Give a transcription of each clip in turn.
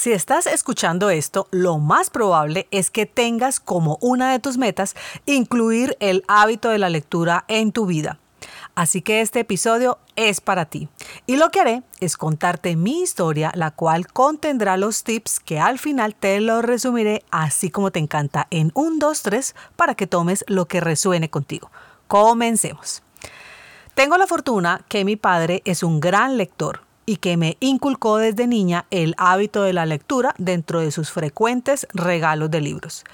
Si estás escuchando esto, lo más probable es que tengas como una de tus metas incluir el hábito de la lectura en tu vida. Así que este episodio es para ti. Y lo que haré es contarte mi historia, la cual contendrá los tips que al final te los resumiré así como te encanta en un, dos, tres para que tomes lo que resuene contigo. Comencemos. Tengo la fortuna que mi padre es un gran lector y que me inculcó desde niña el hábito de la lectura dentro de sus frecuentes regalos de libros.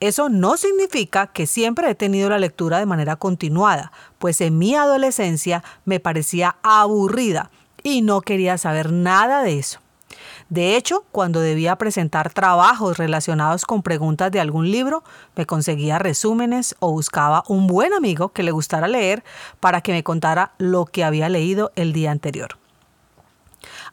Eso no significa que siempre he tenido la lectura de manera continuada, pues en mi adolescencia me parecía aburrida y no quería saber nada de eso. De hecho, cuando debía presentar trabajos relacionados con preguntas de algún libro, me conseguía resúmenes o buscaba un buen amigo que le gustara leer para que me contara lo que había leído el día anterior.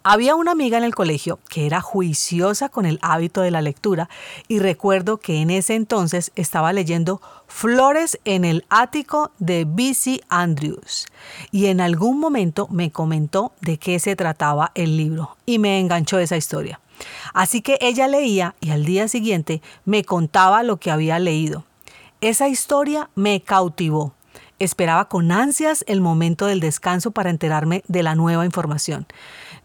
Había una amiga en el colegio que era juiciosa con el hábito de la lectura y recuerdo que en ese entonces estaba leyendo Flores en el ático de B.C. Andrews y en algún momento me comentó de qué se trataba el libro y me enganchó esa historia. Así que ella leía y al día siguiente me contaba lo que había leído. Esa historia me cautivó. Esperaba con ansias el momento del descanso para enterarme de la nueva información.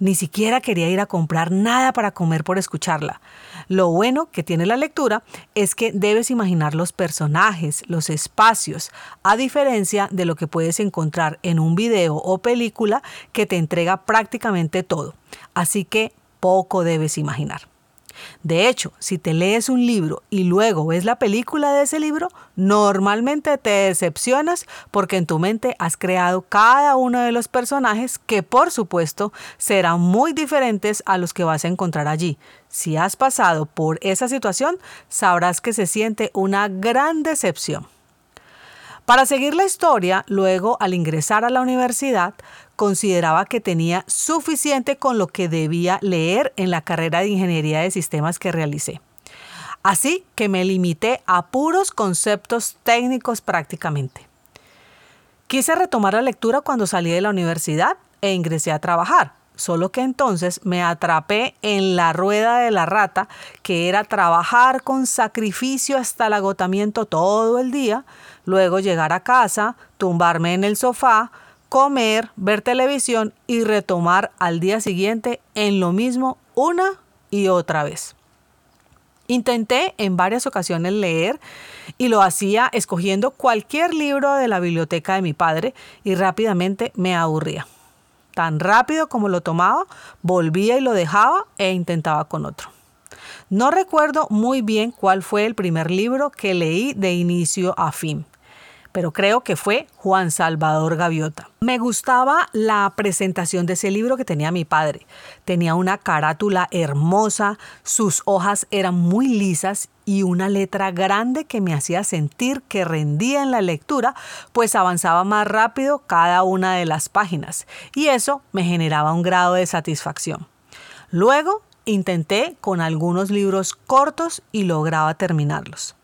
Ni siquiera quería ir a comprar nada para comer por escucharla. Lo bueno que tiene la lectura es que debes imaginar los personajes, los espacios, a diferencia de lo que puedes encontrar en un video o película que te entrega prácticamente todo. Así que poco debes imaginar. De hecho, si te lees un libro y luego ves la película de ese libro, normalmente te decepcionas porque en tu mente has creado cada uno de los personajes que por supuesto serán muy diferentes a los que vas a encontrar allí. Si has pasado por esa situación, sabrás que se siente una gran decepción. Para seguir la historia, luego al ingresar a la universidad, consideraba que tenía suficiente con lo que debía leer en la carrera de ingeniería de sistemas que realicé. Así que me limité a puros conceptos técnicos prácticamente. Quise retomar la lectura cuando salí de la universidad e ingresé a trabajar, solo que entonces me atrapé en la rueda de la rata, que era trabajar con sacrificio hasta el agotamiento todo el día, luego llegar a casa, tumbarme en el sofá, comer, ver televisión y retomar al día siguiente en lo mismo una y otra vez. Intenté en varias ocasiones leer y lo hacía escogiendo cualquier libro de la biblioteca de mi padre y rápidamente me aburría. Tan rápido como lo tomaba, volvía y lo dejaba e intentaba con otro. No recuerdo muy bien cuál fue el primer libro que leí de inicio a fin pero creo que fue Juan Salvador Gaviota. Me gustaba la presentación de ese libro que tenía mi padre. Tenía una carátula hermosa, sus hojas eran muy lisas y una letra grande que me hacía sentir que rendía en la lectura, pues avanzaba más rápido cada una de las páginas y eso me generaba un grado de satisfacción. Luego intenté con algunos libros cortos y lograba terminarlos.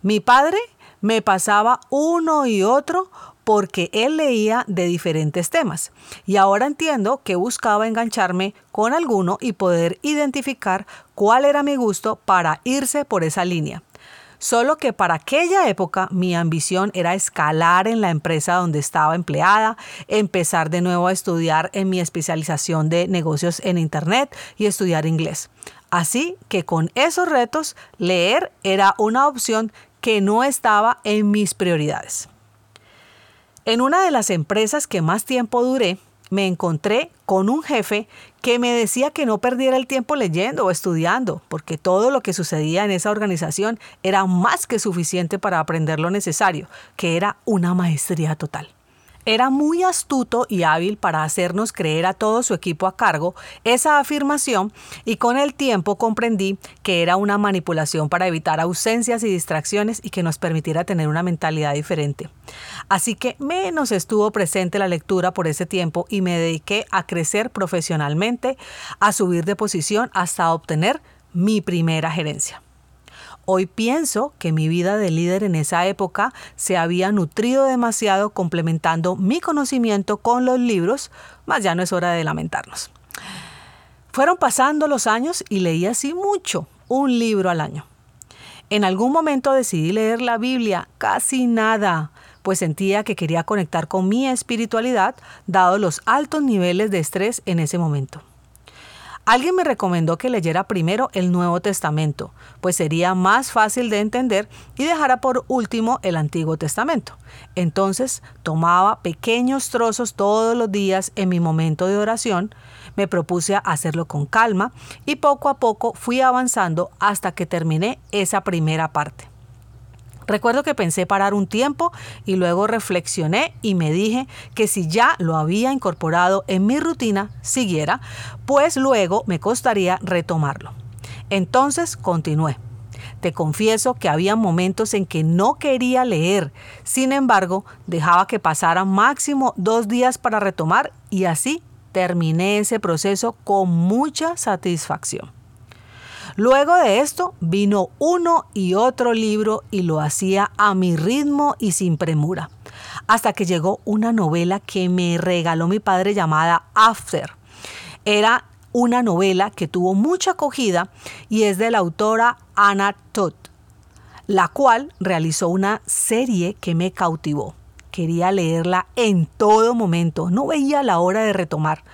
Mi padre me pasaba uno y otro porque él leía de diferentes temas. Y ahora entiendo que buscaba engancharme con alguno y poder identificar cuál era mi gusto para irse por esa línea. Solo que para aquella época mi ambición era escalar en la empresa donde estaba empleada, empezar de nuevo a estudiar en mi especialización de negocios en Internet y estudiar inglés. Así que con esos retos, leer era una opción que no estaba en mis prioridades. En una de las empresas que más tiempo duré, me encontré con un jefe que me decía que no perdiera el tiempo leyendo o estudiando, porque todo lo que sucedía en esa organización era más que suficiente para aprender lo necesario, que era una maestría total. Era muy astuto y hábil para hacernos creer a todo su equipo a cargo esa afirmación y con el tiempo comprendí que era una manipulación para evitar ausencias y distracciones y que nos permitiera tener una mentalidad diferente. Así que menos estuvo presente la lectura por ese tiempo y me dediqué a crecer profesionalmente, a subir de posición hasta obtener mi primera gerencia. Hoy pienso que mi vida de líder en esa época se había nutrido demasiado complementando mi conocimiento con los libros, mas ya no es hora de lamentarnos. Fueron pasando los años y leí así mucho, un libro al año. En algún momento decidí leer la Biblia, casi nada, pues sentía que quería conectar con mi espiritualidad, dado los altos niveles de estrés en ese momento. Alguien me recomendó que leyera primero el Nuevo Testamento, pues sería más fácil de entender y dejara por último el Antiguo Testamento. Entonces tomaba pequeños trozos todos los días en mi momento de oración, me propuse hacerlo con calma y poco a poco fui avanzando hasta que terminé esa primera parte. Recuerdo que pensé parar un tiempo y luego reflexioné y me dije que si ya lo había incorporado en mi rutina, siguiera, pues luego me costaría retomarlo. Entonces continué. Te confieso que había momentos en que no quería leer, sin embargo, dejaba que pasaran máximo dos días para retomar y así terminé ese proceso con mucha satisfacción. Luego de esto vino uno y otro libro y lo hacía a mi ritmo y sin premura, hasta que llegó una novela que me regaló mi padre llamada After. Era una novela que tuvo mucha acogida y es de la autora Anna Todd, la cual realizó una serie que me cautivó. Quería leerla en todo momento, no veía la hora de retomar.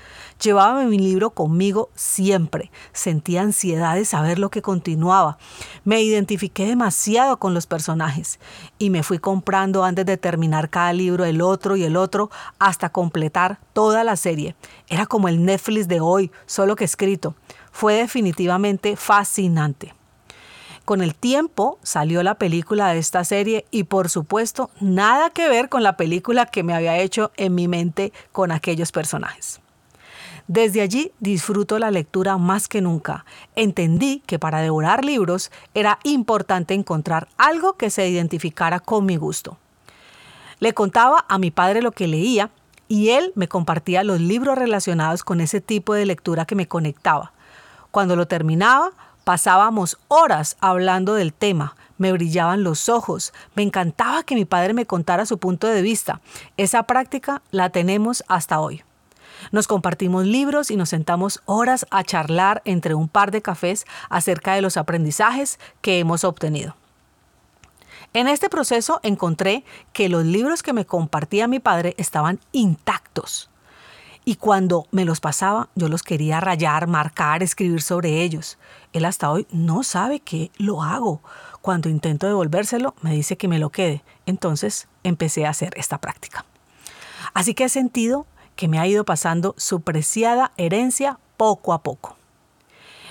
Llevaba mi libro conmigo siempre. Sentía ansiedad de saber lo que continuaba. Me identifiqué demasiado con los personajes y me fui comprando antes de terminar cada libro el otro y el otro hasta completar toda la serie. Era como el Netflix de hoy, solo que escrito. Fue definitivamente fascinante. Con el tiempo salió la película de esta serie y por supuesto nada que ver con la película que me había hecho en mi mente con aquellos personajes. Desde allí disfruto la lectura más que nunca. Entendí que para devorar libros era importante encontrar algo que se identificara con mi gusto. Le contaba a mi padre lo que leía y él me compartía los libros relacionados con ese tipo de lectura que me conectaba. Cuando lo terminaba, pasábamos horas hablando del tema, me brillaban los ojos, me encantaba que mi padre me contara su punto de vista. Esa práctica la tenemos hasta hoy. Nos compartimos libros y nos sentamos horas a charlar entre un par de cafés acerca de los aprendizajes que hemos obtenido. En este proceso encontré que los libros que me compartía mi padre estaban intactos. Y cuando me los pasaba, yo los quería rayar, marcar, escribir sobre ellos. Él hasta hoy no sabe que lo hago. Cuando intento devolvérselo, me dice que me lo quede. Entonces empecé a hacer esta práctica. Así que he sentido que me ha ido pasando su preciada herencia poco a poco.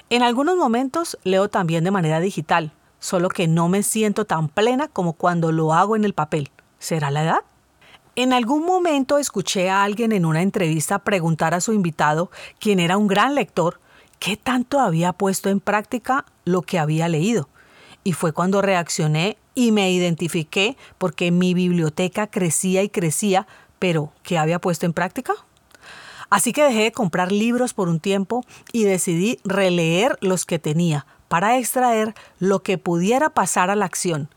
En algunos momentos leo también de manera digital, solo que no me siento tan plena como cuando lo hago en el papel. ¿Será la edad? En algún momento escuché a alguien en una entrevista preguntar a su invitado, quien era un gran lector, qué tanto había puesto en práctica lo que había leído. Y fue cuando reaccioné y me identifiqué porque mi biblioteca crecía y crecía pero ¿qué había puesto en práctica? Así que dejé de comprar libros por un tiempo y decidí releer los que tenía para extraer lo que pudiera pasar a la acción,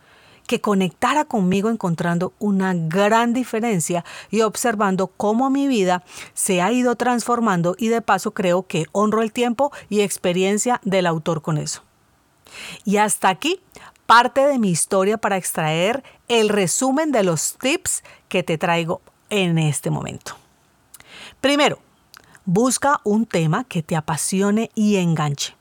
que conectara conmigo encontrando una gran diferencia y observando cómo mi vida se ha ido transformando y de paso creo que honro el tiempo y experiencia del autor con eso. Y hasta aquí parte de mi historia para extraer el resumen de los tips que te traigo en este momento. Primero, busca un tema que te apasione y enganche.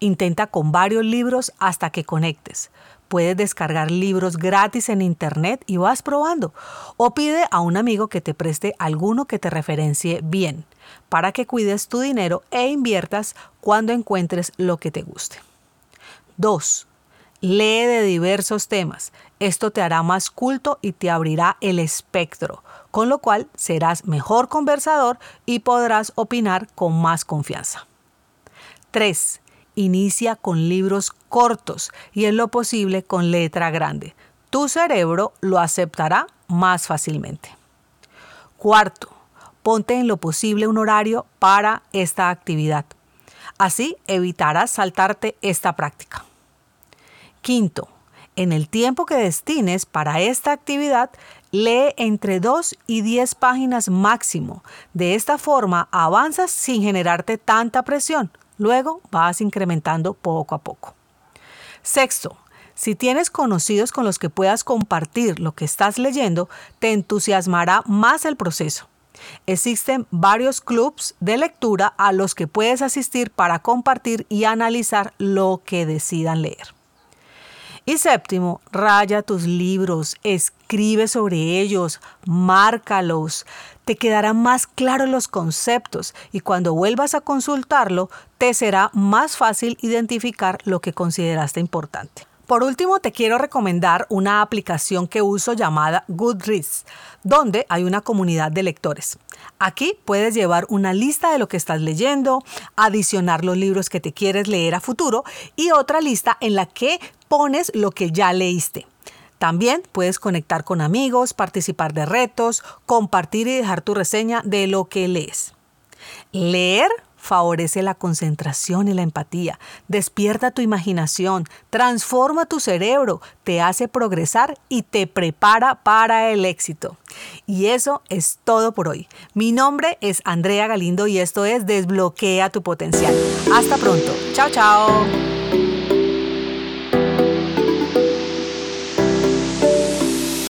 Intenta con varios libros hasta que conectes. Puedes descargar libros gratis en internet y vas probando. O pide a un amigo que te preste alguno que te referencie bien, para que cuides tu dinero e inviertas cuando encuentres lo que te guste. 2. Lee de diversos temas. Esto te hará más culto y te abrirá el espectro, con lo cual serás mejor conversador y podrás opinar con más confianza. 3. Inicia con libros cortos y en lo posible con letra grande. Tu cerebro lo aceptará más fácilmente. Cuarto, ponte en lo posible un horario para esta actividad. Así evitarás saltarte esta práctica. Quinto, en el tiempo que destines para esta actividad, lee entre 2 y 10 páginas máximo. De esta forma avanzas sin generarte tanta presión. Luego vas incrementando poco a poco. Sexto, si tienes conocidos con los que puedas compartir lo que estás leyendo, te entusiasmará más el proceso. Existen varios clubs de lectura a los que puedes asistir para compartir y analizar lo que decidan leer. Y séptimo, raya tus libros, escribe sobre ellos, márcalos. Te quedarán más claros los conceptos y cuando vuelvas a consultarlo, te será más fácil identificar lo que consideraste importante. Por último, te quiero recomendar una aplicación que uso llamada Goodreads, donde hay una comunidad de lectores. Aquí puedes llevar una lista de lo que estás leyendo, adicionar los libros que te quieres leer a futuro y otra lista en la que pones lo que ya leíste. También puedes conectar con amigos, participar de retos, compartir y dejar tu reseña de lo que lees. Leer favorece la concentración y la empatía, despierta tu imaginación, transforma tu cerebro, te hace progresar y te prepara para el éxito. Y eso es todo por hoy. Mi nombre es Andrea Galindo y esto es Desbloquea tu potencial. Hasta pronto. Chao, chao.